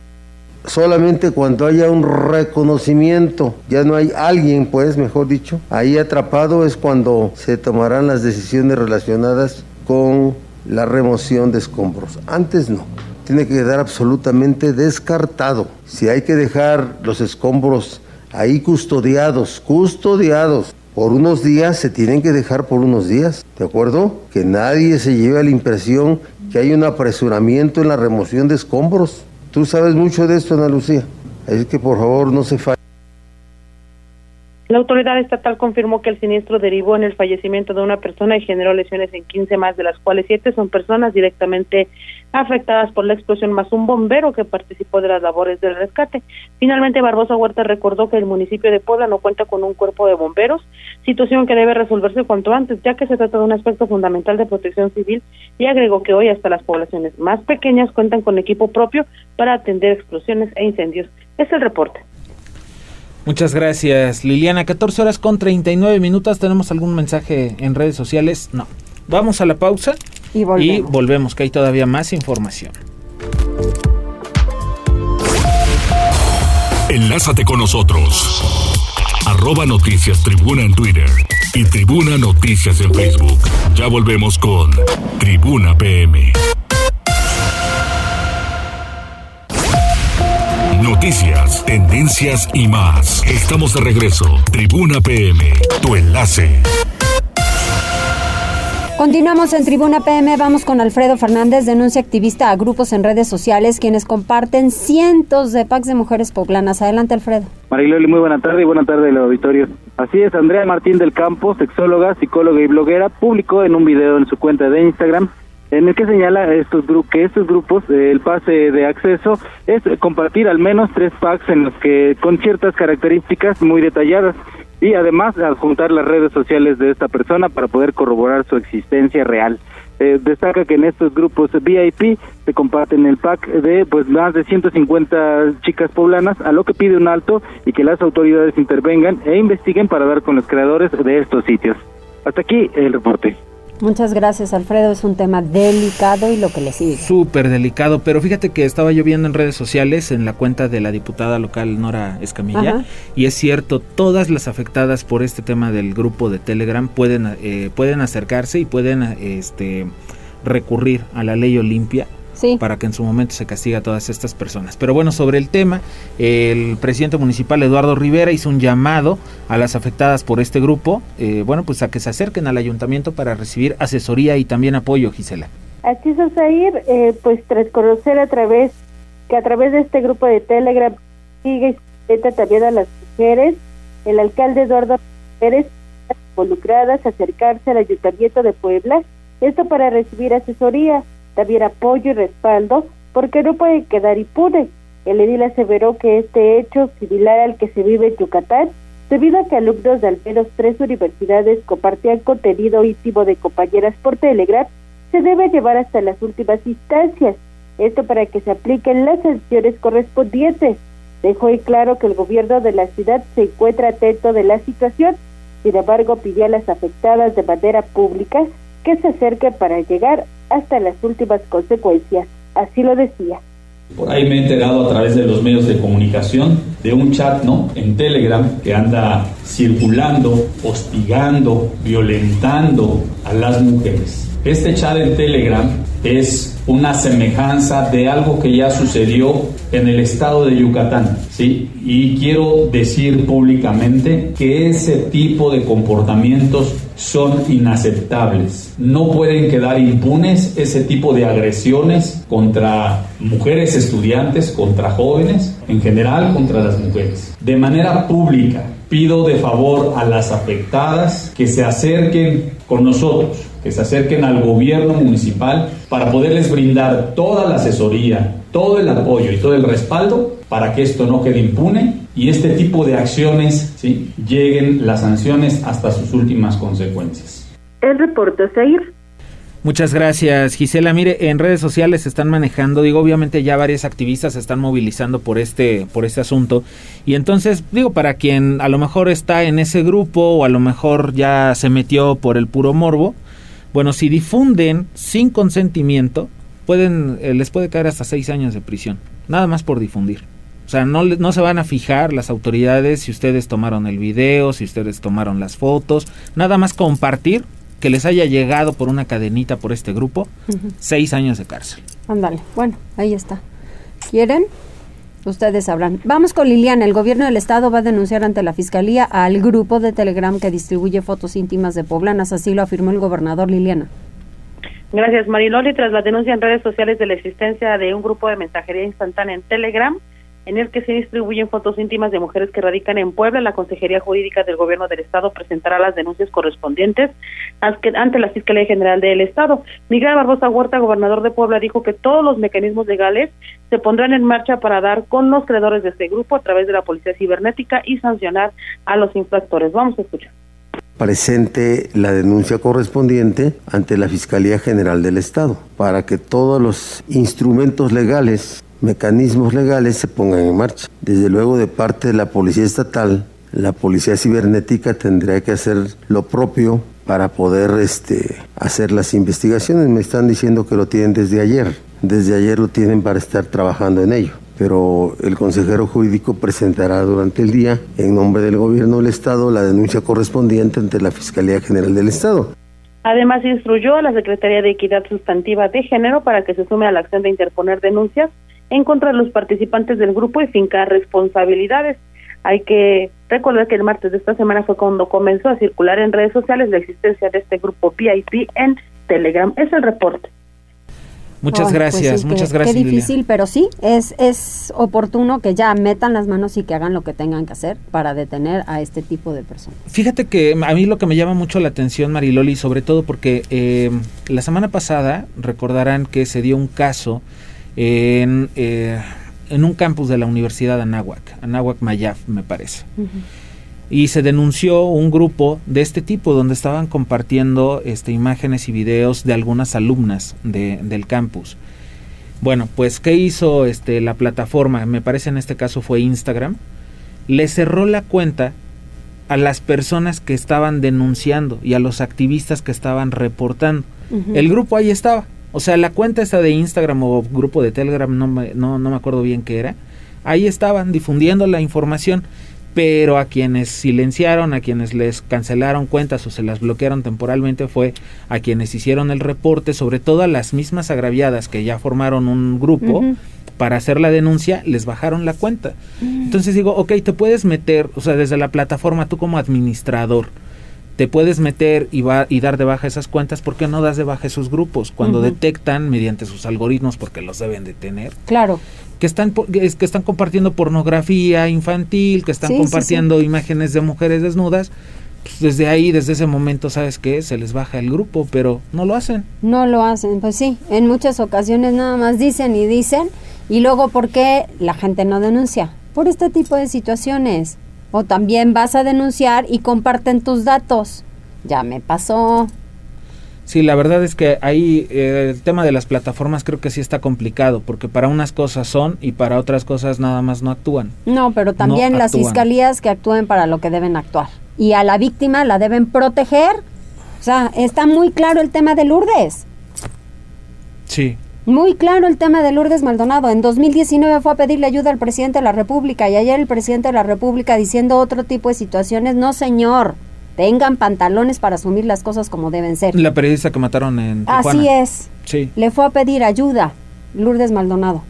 Solamente cuando haya un reconocimiento, ya no hay alguien, pues, mejor dicho, ahí atrapado es cuando se tomarán las decisiones relacionadas con la remoción de escombros. Antes no tiene que quedar absolutamente descartado. Si hay que dejar los escombros ahí custodiados, custodiados. Por unos días se tienen que dejar por unos días, ¿de acuerdo? Que nadie se lleve la impresión que hay un apresuramiento en la remoción de escombros. Tú sabes mucho de esto, Ana Lucía. Es que por favor no se falle. La autoridad estatal confirmó que el siniestro derivó en el fallecimiento de una persona y generó lesiones en 15 más, de las cuales 7 son personas directamente afectadas por la explosión, más un bombero que participó de las labores del rescate. Finalmente, Barbosa Huerta recordó que el municipio de Puebla no cuenta con un cuerpo de bomberos, situación que debe resolverse cuanto antes, ya que se trata de un aspecto fundamental de protección civil, y agregó que hoy hasta las poblaciones más pequeñas cuentan con equipo propio para atender explosiones e incendios. Es el reporte. Muchas gracias, Liliana. 14 horas con 39 minutos. ¿Tenemos algún mensaje en redes sociales? No. Vamos a la pausa y volvemos, que hay todavía más información. Enlázate con nosotros. Arroba Noticias Tribuna en Twitter y Tribuna Noticias en Facebook. Ya volvemos con Tribuna PM. Noticias, tendencias y más. Estamos de regreso. Tribuna PM, tu enlace. Continuamos en Tribuna PM, vamos con Alfredo Fernández, denuncia activista a grupos en redes sociales quienes comparten cientos de packs de mujeres poblanas. Adelante, Alfredo. Mariloli, muy buena tarde y buena tarde al auditorio. Así es, Andrea Martín del Campo, sexóloga, psicóloga y bloguera, publicó en un video en su cuenta de Instagram en el que señala estos que estos grupos eh, el pase de acceso es compartir al menos tres packs en los que con ciertas características muy detalladas y además adjuntar las redes sociales de esta persona para poder corroborar su existencia real. Eh, destaca que en estos grupos VIP se comparten el pack de pues más de 150 chicas poblanas, a lo que pide un alto y que las autoridades intervengan e investiguen para dar con los creadores de estos sitios. Hasta aquí el reporte. Muchas gracias, Alfredo. Es un tema delicado y lo que le sigue. Súper delicado, pero fíjate que estaba yo viendo en redes sociales en la cuenta de la diputada local Nora Escamilla Ajá. y es cierto, todas las afectadas por este tema del grupo de Telegram pueden eh, pueden acercarse y pueden este recurrir a la ley Olimpia Sí. para que en su momento se castigue a todas estas personas. Pero bueno, sobre el tema, el presidente municipal Eduardo Rivera hizo un llamado a las afectadas por este grupo, eh, bueno, pues a que se acerquen al ayuntamiento para recibir asesoría y también apoyo, Gisela. Así es, Osair, eh, pues tras conocer a través, que a través de este grupo de Telegram sigue y también a las mujeres, el alcalde Eduardo Pérez involucradas a acercarse al ayuntamiento de Puebla, esto para recibir asesoría, también apoyo y respaldo, porque no puede quedar impune. El edil aseveró que este hecho, similar al que se vive en Yucatán, debido a que alumnos de al menos tres universidades compartían contenido íntimo de compañeras por Telegram, se debe llevar hasta las últimas instancias. Esto para que se apliquen las sanciones correspondientes. Dejó en claro que el gobierno de la ciudad se encuentra atento de la situación. Sin embargo, pidió a las afectadas de manera pública que se acerquen para llegar hasta las últimas consecuencias. Así lo decía. Por ahí me he enterado a través de los medios de comunicación de un chat, ¿no? En Telegram que anda circulando, hostigando, violentando a las mujeres. Este chat en Telegram es una semejanza de algo que ya sucedió en el estado de Yucatán, ¿sí? Y quiero decir públicamente que ese tipo de comportamientos son inaceptables. No pueden quedar impunes ese tipo de agresiones contra mujeres estudiantes, contra jóvenes, en general contra las mujeres. De manera pública, pido de favor a las afectadas que se acerquen con nosotros, que se acerquen al gobierno municipal para poderles brindar toda la asesoría, todo el apoyo y todo el respaldo para que esto no quede impune y este tipo de acciones ¿sí? lleguen las sanciones hasta sus últimas consecuencias. El reporte Osair. Muchas gracias, Gisela. Mire, en redes sociales se están manejando, digo, obviamente ya varias activistas se están movilizando por este, por este asunto. Y entonces, digo, para quien a lo mejor está en ese grupo o a lo mejor ya se metió por el puro morbo, bueno, si difunden sin consentimiento, pueden, eh, les puede caer hasta seis años de prisión, nada más por difundir. O sea, no, le- no se van a fijar las autoridades si ustedes tomaron el video, si ustedes tomaron las fotos, nada más compartir que les haya llegado por una cadenita por este grupo, seis años de cárcel. Ándale, bueno, ahí está. ¿Quieren? Ustedes sabrán. Vamos con Liliana. El gobierno del estado va a denunciar ante la fiscalía al grupo de Telegram que distribuye fotos íntimas de poblanas. Así lo afirmó el gobernador Liliana. Gracias, Mariloli. Tras la denuncia en redes sociales de la existencia de un grupo de mensajería instantánea en Telegram, en el que se distribuyen fotos íntimas de mujeres que radican en Puebla, la Consejería Jurídica del Gobierno del Estado presentará las denuncias correspondientes ante la Fiscalía General del Estado. Miguel Barbosa Huerta, gobernador de Puebla, dijo que todos los mecanismos legales se pondrán en marcha para dar con los creadores de este grupo a través de la Policía Cibernética y sancionar a los infractores. Vamos a escuchar. presente la denuncia correspondiente ante la Fiscalía General del Estado para que todos los instrumentos legales, mecanismos legales se pongan en marcha. Desde luego de parte de la Policía Estatal, la Policía Cibernética tendría que hacer lo propio para poder este, hacer las investigaciones. Me están diciendo que lo tienen desde ayer. Desde ayer lo tienen para estar trabajando en ello pero el consejero jurídico presentará durante el día, en nombre del gobierno del Estado, la denuncia correspondiente ante la Fiscalía General del Estado. Además, instruyó a la Secretaría de Equidad Sustantiva de Género para que se sume a la acción de interponer denuncias en contra de los participantes del grupo y fincar responsabilidades. Hay que recordar que el martes de esta semana fue cuando comenzó a circular en redes sociales la existencia de este grupo VIP en Telegram. Es el reporte. Muchas Ay, pues gracias, sí, muchas qué- gracias. Qué Lilia. difícil, pero sí, es, es oportuno que ya metan las manos y que hagan lo que tengan que hacer para detener a este tipo de personas. Fíjate que a mí lo que me llama mucho la atención, Mariloli, sobre todo porque eh, la semana pasada recordarán que se dio un caso en, eh, en un campus de la Universidad de Anáhuac, Anáhuac Mayaf, me parece. y se denunció un grupo de este tipo donde estaban compartiendo este, imágenes y videos de algunas alumnas de, del campus. Bueno, pues ¿qué hizo este, la plataforma? Me parece en este caso fue Instagram. Le cerró la cuenta a las personas que estaban denunciando y a los activistas que estaban reportando. El grupo ahí estaba. O sea, la cuenta esta de Instagram o grupo de Telegram, no me, no, no me acuerdo bien qué era. Ahí estaban difundiendo la información pero a quienes silenciaron, a quienes les cancelaron cuentas o se las bloquearon temporalmente fue a quienes hicieron el reporte, sobre todo a las mismas agraviadas que ya formaron un grupo. Para hacer la denuncia, les bajaron la cuenta. Entonces digo, ok, te puedes meter, o sea, desde la plataforma, tú como administrador, te puedes meter y, va, y dar de baja esas cuentas, ¿por qué no das de baja esos grupos? Cuando detectan mediante sus algoritmos, porque los deben de tener. Claro que están que están compartiendo pornografía infantil, que están compartiendo imágenes de mujeres desnudas, pues desde ahí, desde ese momento, ¿sabes qué? Se les baja el grupo, pero no lo hacen. No lo hacen, pues sí, en muchas ocasiones nada más dicen y dicen, y luego ¿por qué la gente no denuncia? Por este tipo de situaciones. O también vas a denunciar y comparten tus datos. Ya me pasó, Sí, la verdad es que ahí eh, el tema de las plataformas creo que sí está complicado, porque para unas cosas son y para otras cosas nada más no actúan. No, pero también las fiscalías que actúen para lo que deben actuar. Y a la víctima la deben proteger. O sea, está muy claro el tema de Lourdes. Sí. Muy claro el tema de Lourdes Maldonado. En 2019 fue a pedirle ayuda al presidente de la República y ayer el presidente de la República diciendo otro tipo de situaciones. No, señor tengan pantalones para asumir las cosas como deben ser. La periodista que mataron en Tijuana. Así es. Sí. Le fue a pedir ayuda, Lourdes Maldonado.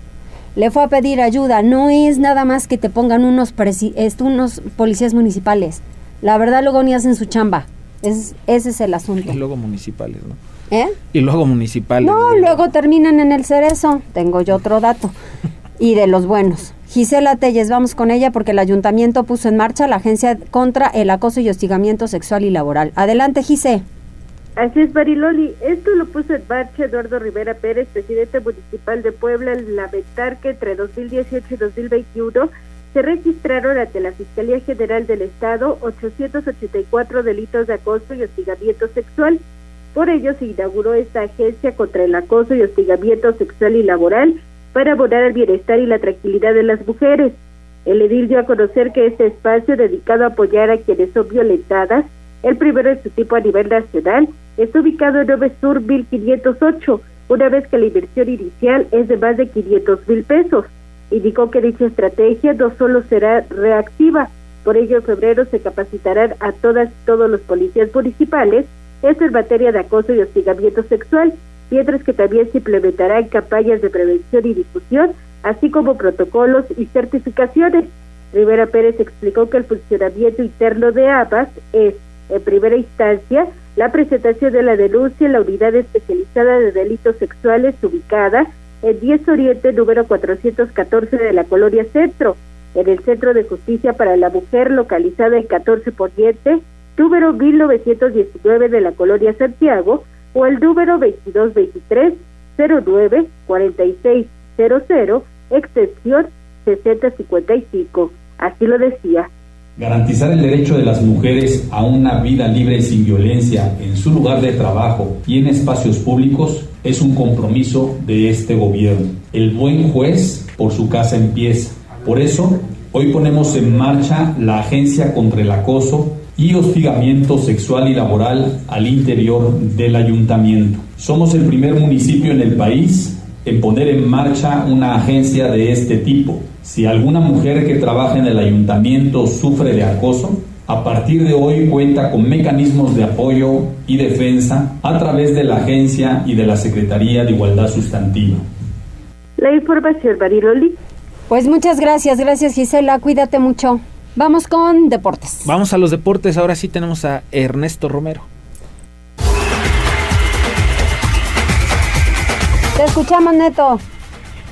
Le fue a pedir ayuda. No es nada más que te pongan unos, unos policías municipales. La verdad luego ni hacen su chamba. Es, ese es el asunto. Y luego municipales, ¿no? ¿Eh? Y luego municipales. No, luego terminan en el cerezo. Tengo yo otro dato. y de los buenos. Gisela Telles, vamos con ella porque el ayuntamiento puso en marcha la agencia contra el acoso y hostigamiento sexual y laboral. Adelante, Gise. Así es, Bariloli. Esto lo puso en marcha Eduardo Rivera Pérez, presidente municipal de Puebla, al lamentar que entre 2018 y 2021 se registraron ante la Fiscalía General del Estado 884 delitos de acoso y hostigamiento sexual. Por ello se inauguró esta agencia contra el acoso y hostigamiento sexual y laboral para abonar el bienestar y la tranquilidad de las mujeres. El edil dio a conocer que este espacio dedicado a apoyar a quienes son violentadas, el primero de su tipo a nivel nacional, está ubicado en 9 Sur 1508, una vez que la inversión inicial es de más de 500 mil pesos. Indicó que dicha estrategia no solo será reactiva, por ello en febrero se capacitarán a todas todos los policías municipales, esto en materia de acoso y hostigamiento sexual, mientras que también se implementarán campañas de prevención y difusión, así como protocolos y certificaciones. Rivera Pérez explicó que el funcionamiento interno de ABAS es, en primera instancia, la presentación de la denuncia en la unidad especializada de delitos sexuales ubicada en 10 Oriente número 414 de la Colonia Centro, en el Centro de Justicia para la Mujer localizada en 14 Poniente, número 1919 de la Colonia Santiago, o el número 2223 09 4600 extensión 6055. Así lo decía. Garantizar el derecho de las mujeres a una vida libre y sin violencia en su lugar de trabajo y en espacios públicos es un compromiso de este gobierno. El buen juez por su casa empieza. Por eso, hoy ponemos en marcha la Agencia contra el Acoso y hostigamiento sexual y laboral al interior del ayuntamiento. Somos el primer municipio en el país en poner en marcha una agencia de este tipo. Si alguna mujer que trabaja en el ayuntamiento sufre de acoso, a partir de hoy cuenta con mecanismos de apoyo y defensa a través de la agencia y de la Secretaría de Igualdad Sustantiva. La información, Bariloli. Pues muchas gracias, gracias Gisela, cuídate mucho. Vamos con deportes. Vamos a los deportes. Ahora sí tenemos a Ernesto Romero. Te escuchamos, Neto.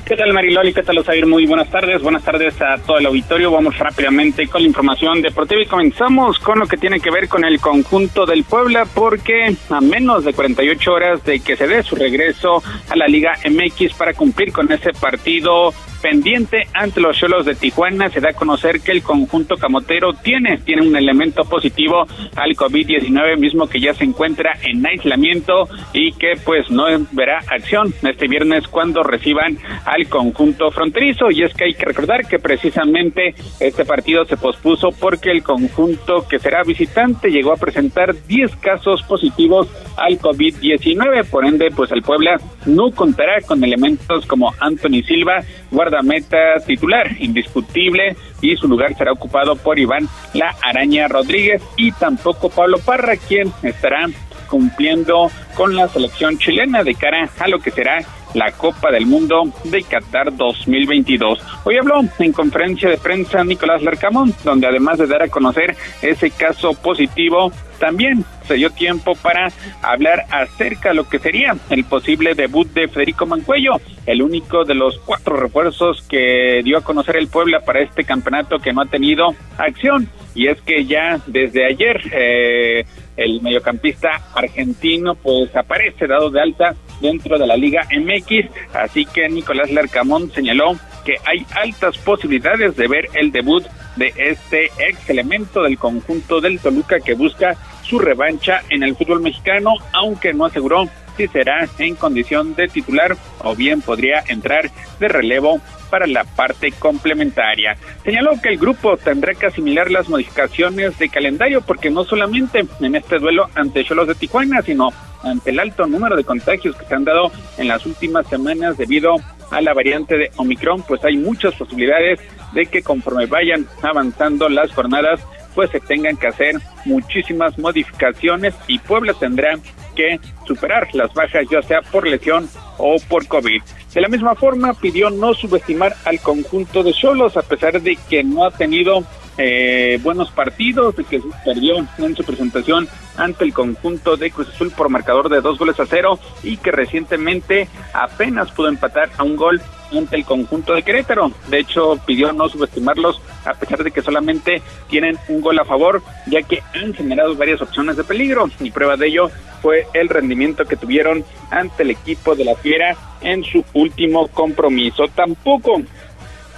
¿Qué tal Mariloli? ¿Qué tal Osair? Muy buenas tardes. Buenas tardes a todo el auditorio. Vamos rápidamente con la información deportiva y comenzamos con lo que tiene que ver con el conjunto del Puebla porque a menos de 48 horas de que se dé su regreso a la Liga MX para cumplir con ese partido pendiente ante los Cholos de Tijuana. Se da a conocer que el conjunto camotero tiene, tiene un elemento positivo al COVID-19, mismo que ya se encuentra en aislamiento y que pues no verá acción este viernes cuando reciban al conjunto fronterizo. Y es que hay que recordar que precisamente este partido se pospuso porque el conjunto que será visitante llegó a presentar 10 casos positivos al COVID-19. Por ende, pues el Puebla no contará con elementos como Anthony Silva, guardameta titular, indiscutible, y su lugar será ocupado por Iván La Araña Rodríguez y tampoco Pablo Parra, quien estará cumpliendo con la selección chilena de cara a lo que será la Copa del Mundo de Qatar 2022. Hoy habló en conferencia de prensa Nicolás Larcamón, donde además de dar a conocer ese caso positivo, también se dio tiempo para hablar acerca de lo que sería el posible debut de Federico Mancuello, el único de los cuatro refuerzos que dio a conocer el Puebla para este campeonato que no ha tenido acción. Y es que ya desde ayer eh, el mediocampista argentino pues aparece dado de alta dentro de la Liga MX, así que Nicolás Larcamón señaló que hay altas posibilidades de ver el debut de este ex elemento del conjunto del Toluca que busca su revancha en el fútbol mexicano, aunque no aseguró si será en condición de titular o bien podría entrar de relevo para la parte complementaria. Señaló que el grupo tendrá que asimilar las modificaciones de calendario porque no solamente en este duelo ante Cholos de Tijuana, sino ante el alto número de contagios que se han dado en las últimas semanas debido a la variante de Omicron, pues hay muchas posibilidades de que conforme vayan avanzando las jornadas, pues se tengan que hacer muchísimas modificaciones y Puebla tendrá que superar las bajas ya sea por lesión o por COVID. De la misma forma pidió no subestimar al conjunto de Cholos a pesar de que no ha tenido eh, buenos partidos, de que perdió en su presentación ante el conjunto de Cruz Azul por marcador de dos goles a cero y que recientemente apenas pudo empatar a un gol ante el conjunto de Querétaro. De hecho, pidió no subestimarlos a pesar de que solamente tienen un gol a favor, ya que han generado varias opciones de peligro y prueba de ello fue el rendimiento que tuvieron ante el equipo de la Fiera en su último compromiso. Tampoco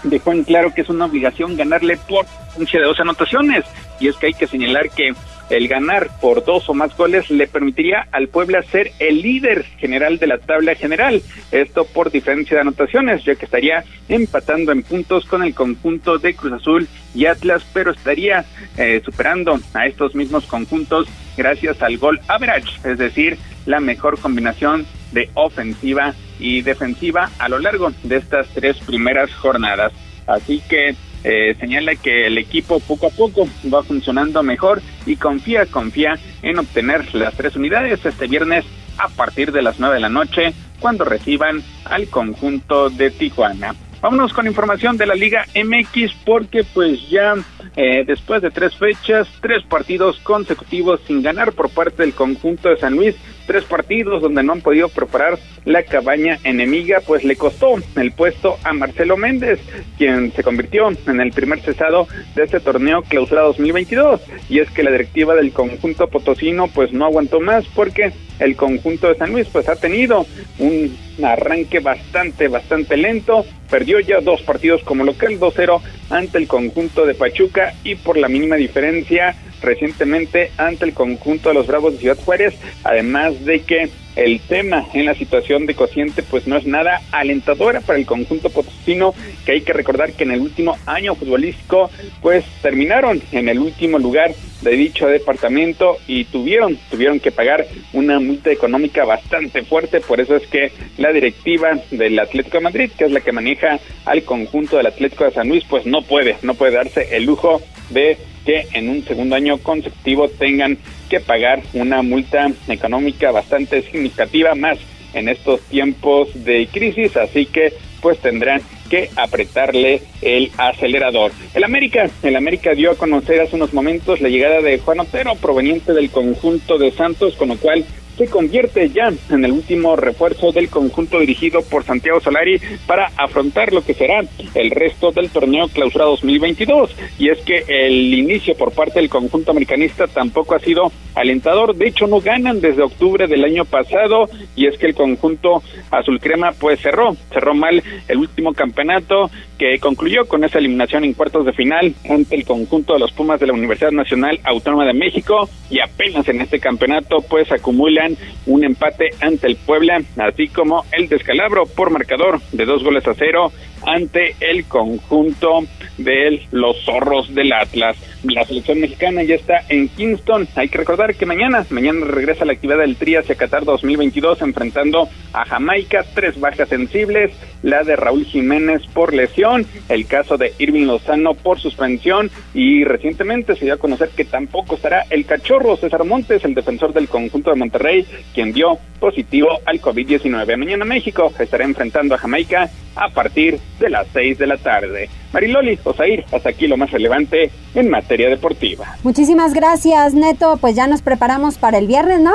dejó en claro que es una obligación ganarle por de dos anotaciones. Y es que hay que señalar que el ganar por dos o más goles le permitiría al Puebla ser el líder general de la tabla general. Esto por diferencia de anotaciones, ya que estaría empatando en puntos con el conjunto de Cruz Azul y Atlas, pero estaría eh, superando a estos mismos conjuntos gracias al gol average, es decir, la mejor combinación de ofensiva y defensiva a lo largo de estas tres primeras jornadas. Así que eh, señala que el equipo poco a poco va funcionando mejor y confía, confía en obtener las tres unidades este viernes a partir de las nueve de la noche cuando reciban al conjunto de Tijuana. Vámonos con información de la Liga MX porque pues ya eh, después de tres fechas, tres partidos consecutivos sin ganar por parte del conjunto de San Luis, tres partidos donde no han podido preparar la cabaña enemiga, pues le costó el puesto a Marcelo Méndez, quien se convirtió en el primer cesado de este torneo clausura 2022. Y es que la directiva del conjunto potosino pues no aguantó más porque el conjunto de San Luis pues ha tenido un arranque bastante, bastante lento. Perdió ya dos partidos como local 2-0 ante el conjunto de Pachuca y por la mínima diferencia recientemente ante el conjunto de los Bravos de Ciudad Juárez, además de que el tema en la situación de cociente pues no es nada alentadora para el conjunto potosino que hay que recordar que en el último año futbolístico pues terminaron en el último lugar de dicho departamento y tuvieron tuvieron que pagar una multa económica bastante fuerte. Por eso es que la directiva del Atlético de Madrid que es la que maneja al conjunto del Atlético de San Luis pues no puede no puede darse el lujo de que en un segundo año consecutivo tengan que pagar una multa económica bastante significativa más en estos tiempos de crisis, así que pues tendrán que apretarle el acelerador. El América, el América dio a conocer hace unos momentos la llegada de Juan Otero proveniente del conjunto de Santos, con lo cual se convierte ya en el último refuerzo del conjunto dirigido por Santiago Solari para afrontar lo que será el resto del torneo clausura 2022. Y es que el inicio por parte del conjunto americanista tampoco ha sido alentador. De hecho, no ganan desde octubre del año pasado y es que el conjunto azul crema pues cerró, cerró mal el último campeonato que concluyó con esa eliminación en cuartos de final ante el conjunto de los Pumas de la Universidad Nacional Autónoma de México y apenas en este campeonato pues acumulan un empate ante el Puebla, así como el descalabro por marcador de dos goles a cero ante el conjunto de los zorros del Atlas. La selección mexicana ya está en Kingston. Hay que recordar que mañana, mañana regresa la actividad del Tri hacia Qatar 2022 enfrentando a Jamaica, tres bajas sensibles, la de Raúl Jiménez por lesión, el caso de Irving Lozano por suspensión y recientemente se dio a conocer que tampoco estará el cachorro César Montes, el defensor del conjunto de Monterrey, quien dio positivo al COVID-19. Mañana México estará enfrentando a Jamaica a partir de las 6 de la tarde. Mariloli, Osair, hasta aquí lo más relevante en materia deportiva. Muchísimas gracias, Neto. Pues ya nos preparamos para el viernes, ¿no?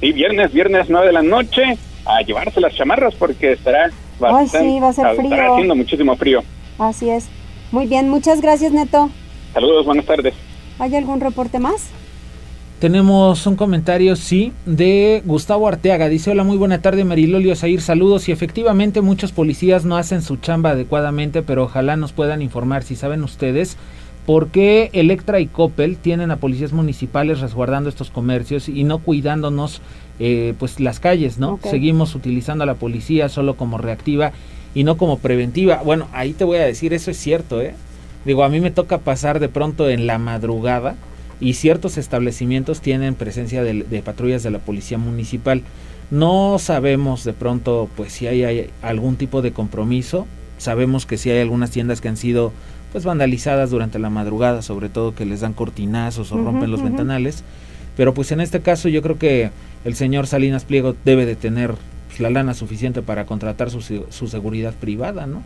Sí, viernes, viernes 9 de la noche, a llevarse las chamarras porque estará bastante, Ay, sí, va a ser frío. estará haciendo muchísimo frío. Así es. Muy bien, muchas gracias, Neto. Saludos, buenas tardes. ¿Hay algún reporte más? Tenemos un comentario, sí, de Gustavo Arteaga. Dice, hola, muy buena tarde, Marilolio Sair, saludos. Y efectivamente muchos policías no hacen su chamba adecuadamente, pero ojalá nos puedan informar si saben ustedes por qué Electra y Coppel tienen a policías municipales resguardando estos comercios y no cuidándonos eh, pues las calles, ¿no? Seguimos utilizando a la policía solo como reactiva y no como preventiva. Bueno, ahí te voy a decir, eso es cierto, ¿eh? Digo, a mí me toca pasar de pronto en la madrugada y ciertos establecimientos tienen presencia de, de patrullas de la policía municipal. No sabemos de pronto pues si hay, hay algún tipo de compromiso. Sabemos que sí hay algunas tiendas que han sido pues vandalizadas durante la madrugada, sobre todo que les dan cortinazos o rompen los ventanales. Pero pues en este caso yo creo que el señor Salinas Pliego debe de tener pues, la lana suficiente para contratar su, su seguridad privada, ¿no?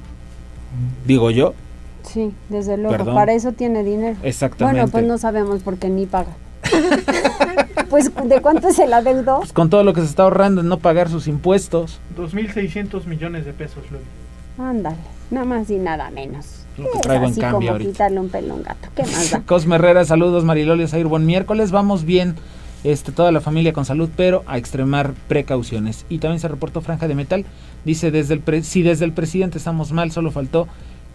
Digo yo. Sí, desde luego. Perdón. Para eso tiene dinero. Exactamente. Bueno, pues no sabemos por qué ni paga. [laughs] pues, ¿de cuánto se la deudó? Pues con todo lo que se está ahorrando en no pagar sus impuestos. 2.600 millones de pesos, Loli. Ándale, nada más y nada menos. Lo que Es traigo en así cambio como ahorita. quitarle un pelo a un gato. ¿Qué más da? [laughs] Cosme Herrera, saludos, Marilolio Zair, buen miércoles, vamos bien, este, toda la familia con salud, pero a extremar precauciones. Y también se reportó Franja de Metal, dice, desde el pre- si desde el presidente estamos mal, solo faltó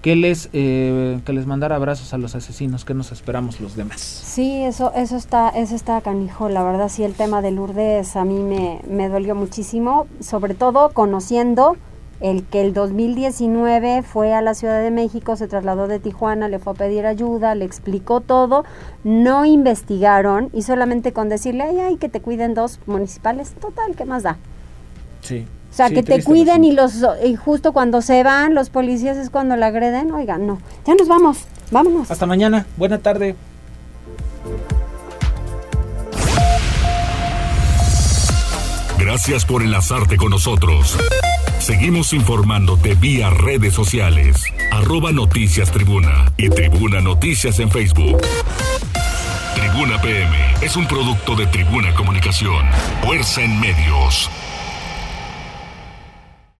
que les, eh, que les mandara abrazos a los asesinos, que nos esperamos los demás. Sí, eso, eso está, eso está canijo, la verdad sí el tema de Lourdes a mí me, me dolió muchísimo, sobre todo conociendo el que el 2019 fue a la Ciudad de México, se trasladó de Tijuana, le fue a pedir ayuda, le explicó todo, no investigaron y solamente con decirle, ay, ay, que te cuiden dos municipales, total, ¿qué más da? Sí. O sea, Sí, que te cuiden y los y justo cuando se van los policías es cuando la agreden, oigan, no, ya nos vamos, vámonos. Hasta mañana, buena tarde. Gracias por enlazarte con nosotros. Seguimos informándote vía redes sociales. Arroba Noticias Tribuna y Tribuna Noticias en Facebook. Tribuna PM es un producto de Tribuna Comunicación. Fuerza en medios.